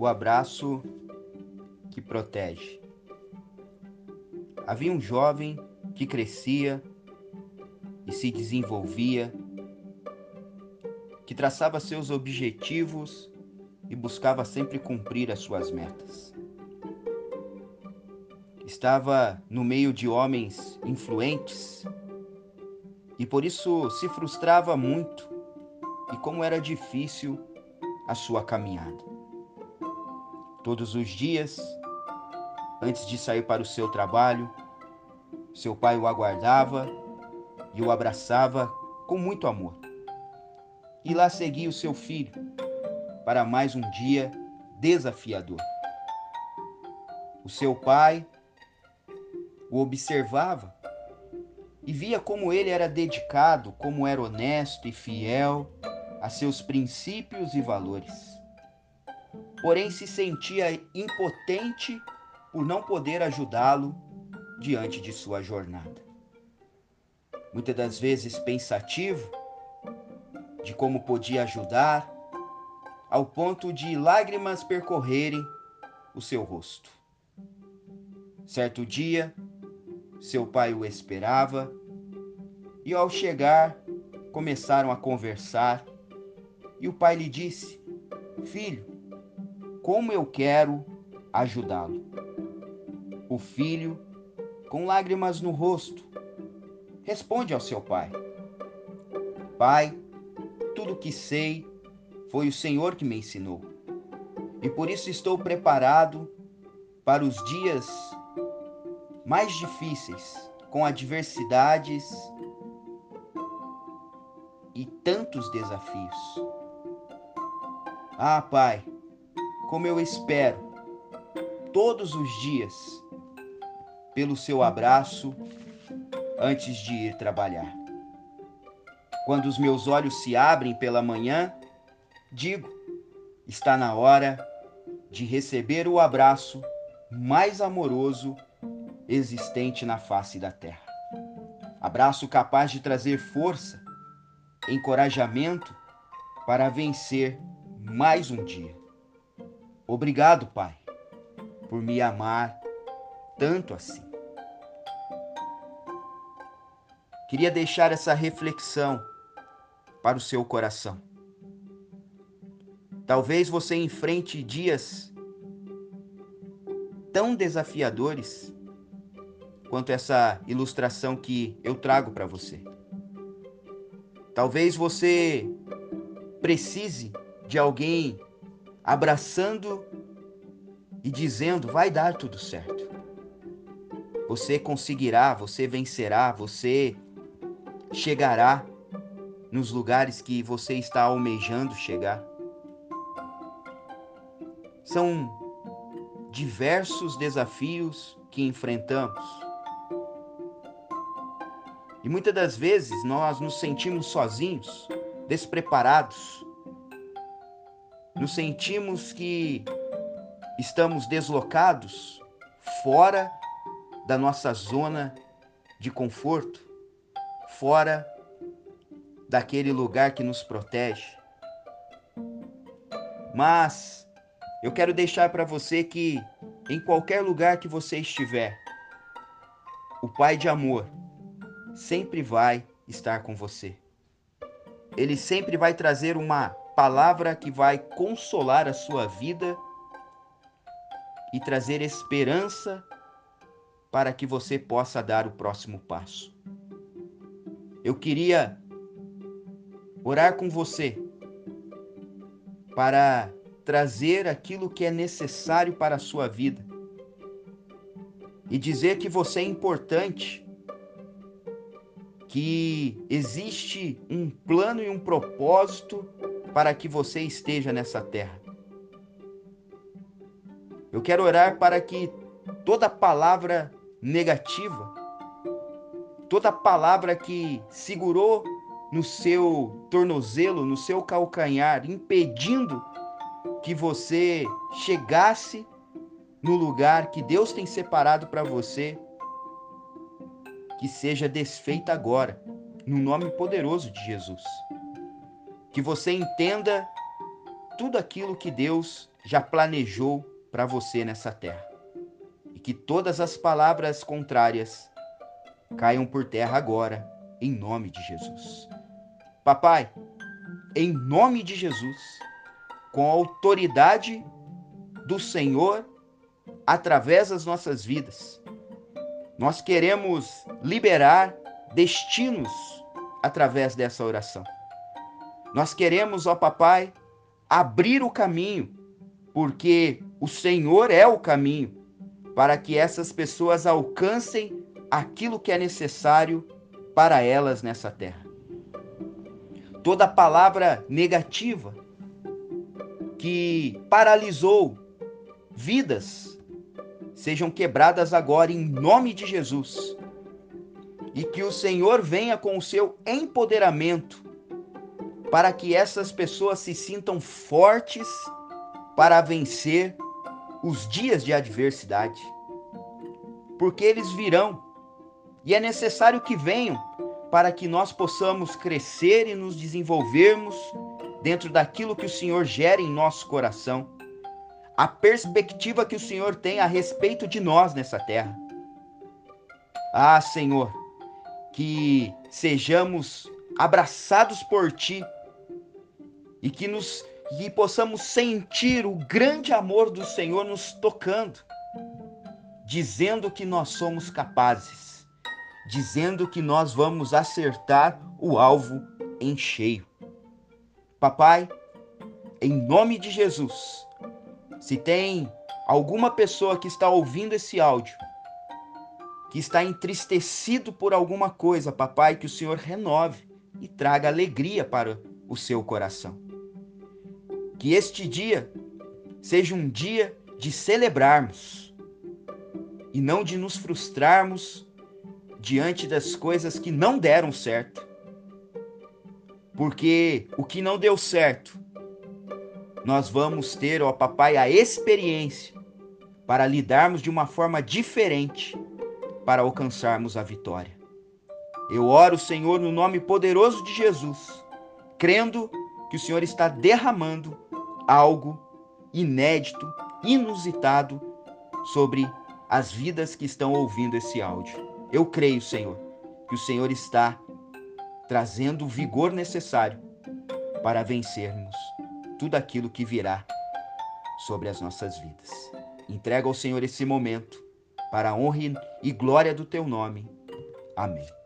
o abraço que protege. Havia um jovem que crescia e se desenvolvia, que traçava seus objetivos e buscava sempre cumprir as suas metas. Estava no meio de homens influentes e por isso se frustrava muito e como era difícil a sua caminhada. Todos os dias, antes de sair para o seu trabalho, seu pai o aguardava e o abraçava com muito amor. E lá seguia o seu filho para mais um dia desafiador. O seu pai o observava e via como ele era dedicado, como era honesto e fiel a seus princípios e valores. Porém, se sentia impotente por não poder ajudá-lo diante de sua jornada. Muitas das vezes pensativo de como podia ajudar, ao ponto de lágrimas percorrerem o seu rosto. Certo dia, seu pai o esperava e, ao chegar, começaram a conversar. E o pai lhe disse: Filho, como eu quero ajudá-lo. O filho, com lágrimas no rosto, responde ao seu pai: Pai, tudo que sei foi o Senhor que me ensinou. E por isso estou preparado para os dias mais difíceis, com adversidades e tantos desafios. Ah, Pai, como eu espero todos os dias pelo seu abraço antes de ir trabalhar. Quando os meus olhos se abrem pela manhã, digo: está na hora de receber o abraço mais amoroso existente na face da terra. Abraço capaz de trazer força, encorajamento para vencer mais um dia. Obrigado, Pai, por me amar tanto assim. Queria deixar essa reflexão para o seu coração. Talvez você enfrente dias tão desafiadores quanto essa ilustração que eu trago para você. Talvez você precise de alguém abraçando e dizendo: vai dar tudo certo. Você conseguirá, você vencerá, você chegará nos lugares que você está almejando chegar. São diversos desafios que enfrentamos e muitas das vezes nós nos sentimos sozinhos, despreparados. Nos sentimos que estamos deslocados fora da nossa zona de conforto, fora daquele lugar que nos protege. Mas eu quero deixar para você que em qualquer lugar que você estiver, o Pai de amor sempre vai estar com você. Ele sempre vai trazer uma palavra que vai consolar a sua vida e trazer esperança para que você possa dar o próximo passo. Eu queria orar com você para trazer aquilo que é necessário para a sua vida e dizer que você é importante que existe um plano e um propósito para que você esteja nessa terra. Eu quero orar para que toda palavra negativa, toda palavra que segurou no seu tornozelo, no seu calcanhar, impedindo que você chegasse no lugar que Deus tem separado para você, que seja desfeita agora, no nome poderoso de Jesus. Que você entenda tudo aquilo que Deus já planejou para você nessa terra. E que todas as palavras contrárias caiam por terra agora, em nome de Jesus. Papai, em nome de Jesus, com a autoridade do Senhor através das nossas vidas, nós queremos liberar destinos através dessa oração. Nós queremos, ó Papai, abrir o caminho, porque o Senhor é o caminho para que essas pessoas alcancem aquilo que é necessário para elas nessa terra. Toda palavra negativa que paralisou vidas sejam quebradas agora em nome de Jesus. E que o Senhor venha com o seu empoderamento para que essas pessoas se sintam fortes para vencer os dias de adversidade. Porque eles virão e é necessário que venham para que nós possamos crescer e nos desenvolvermos dentro daquilo que o Senhor gera em nosso coração, a perspectiva que o Senhor tem a respeito de nós nessa terra. Ah, Senhor, que sejamos abraçados por Ti e que nos possamos sentir o grande amor do Senhor nos tocando, dizendo que nós somos capazes, dizendo que nós vamos acertar o alvo em cheio. Papai, em nome de Jesus, se tem alguma pessoa que está ouvindo esse áudio, que está entristecido por alguma coisa, papai, que o Senhor renove e traga alegria para o seu coração. Que este dia seja um dia de celebrarmos e não de nos frustrarmos diante das coisas que não deram certo. Porque o que não deu certo, nós vamos ter, ó papai, a experiência para lidarmos de uma forma diferente para alcançarmos a vitória. Eu oro, Senhor, no nome poderoso de Jesus, crendo que o Senhor está derramando algo inédito, inusitado sobre as vidas que estão ouvindo esse áudio. Eu creio, Senhor, que o Senhor está trazendo o vigor necessário para vencermos tudo aquilo que virá sobre as nossas vidas. Entrega ao Senhor esse momento para a honra e glória do teu nome. Amém.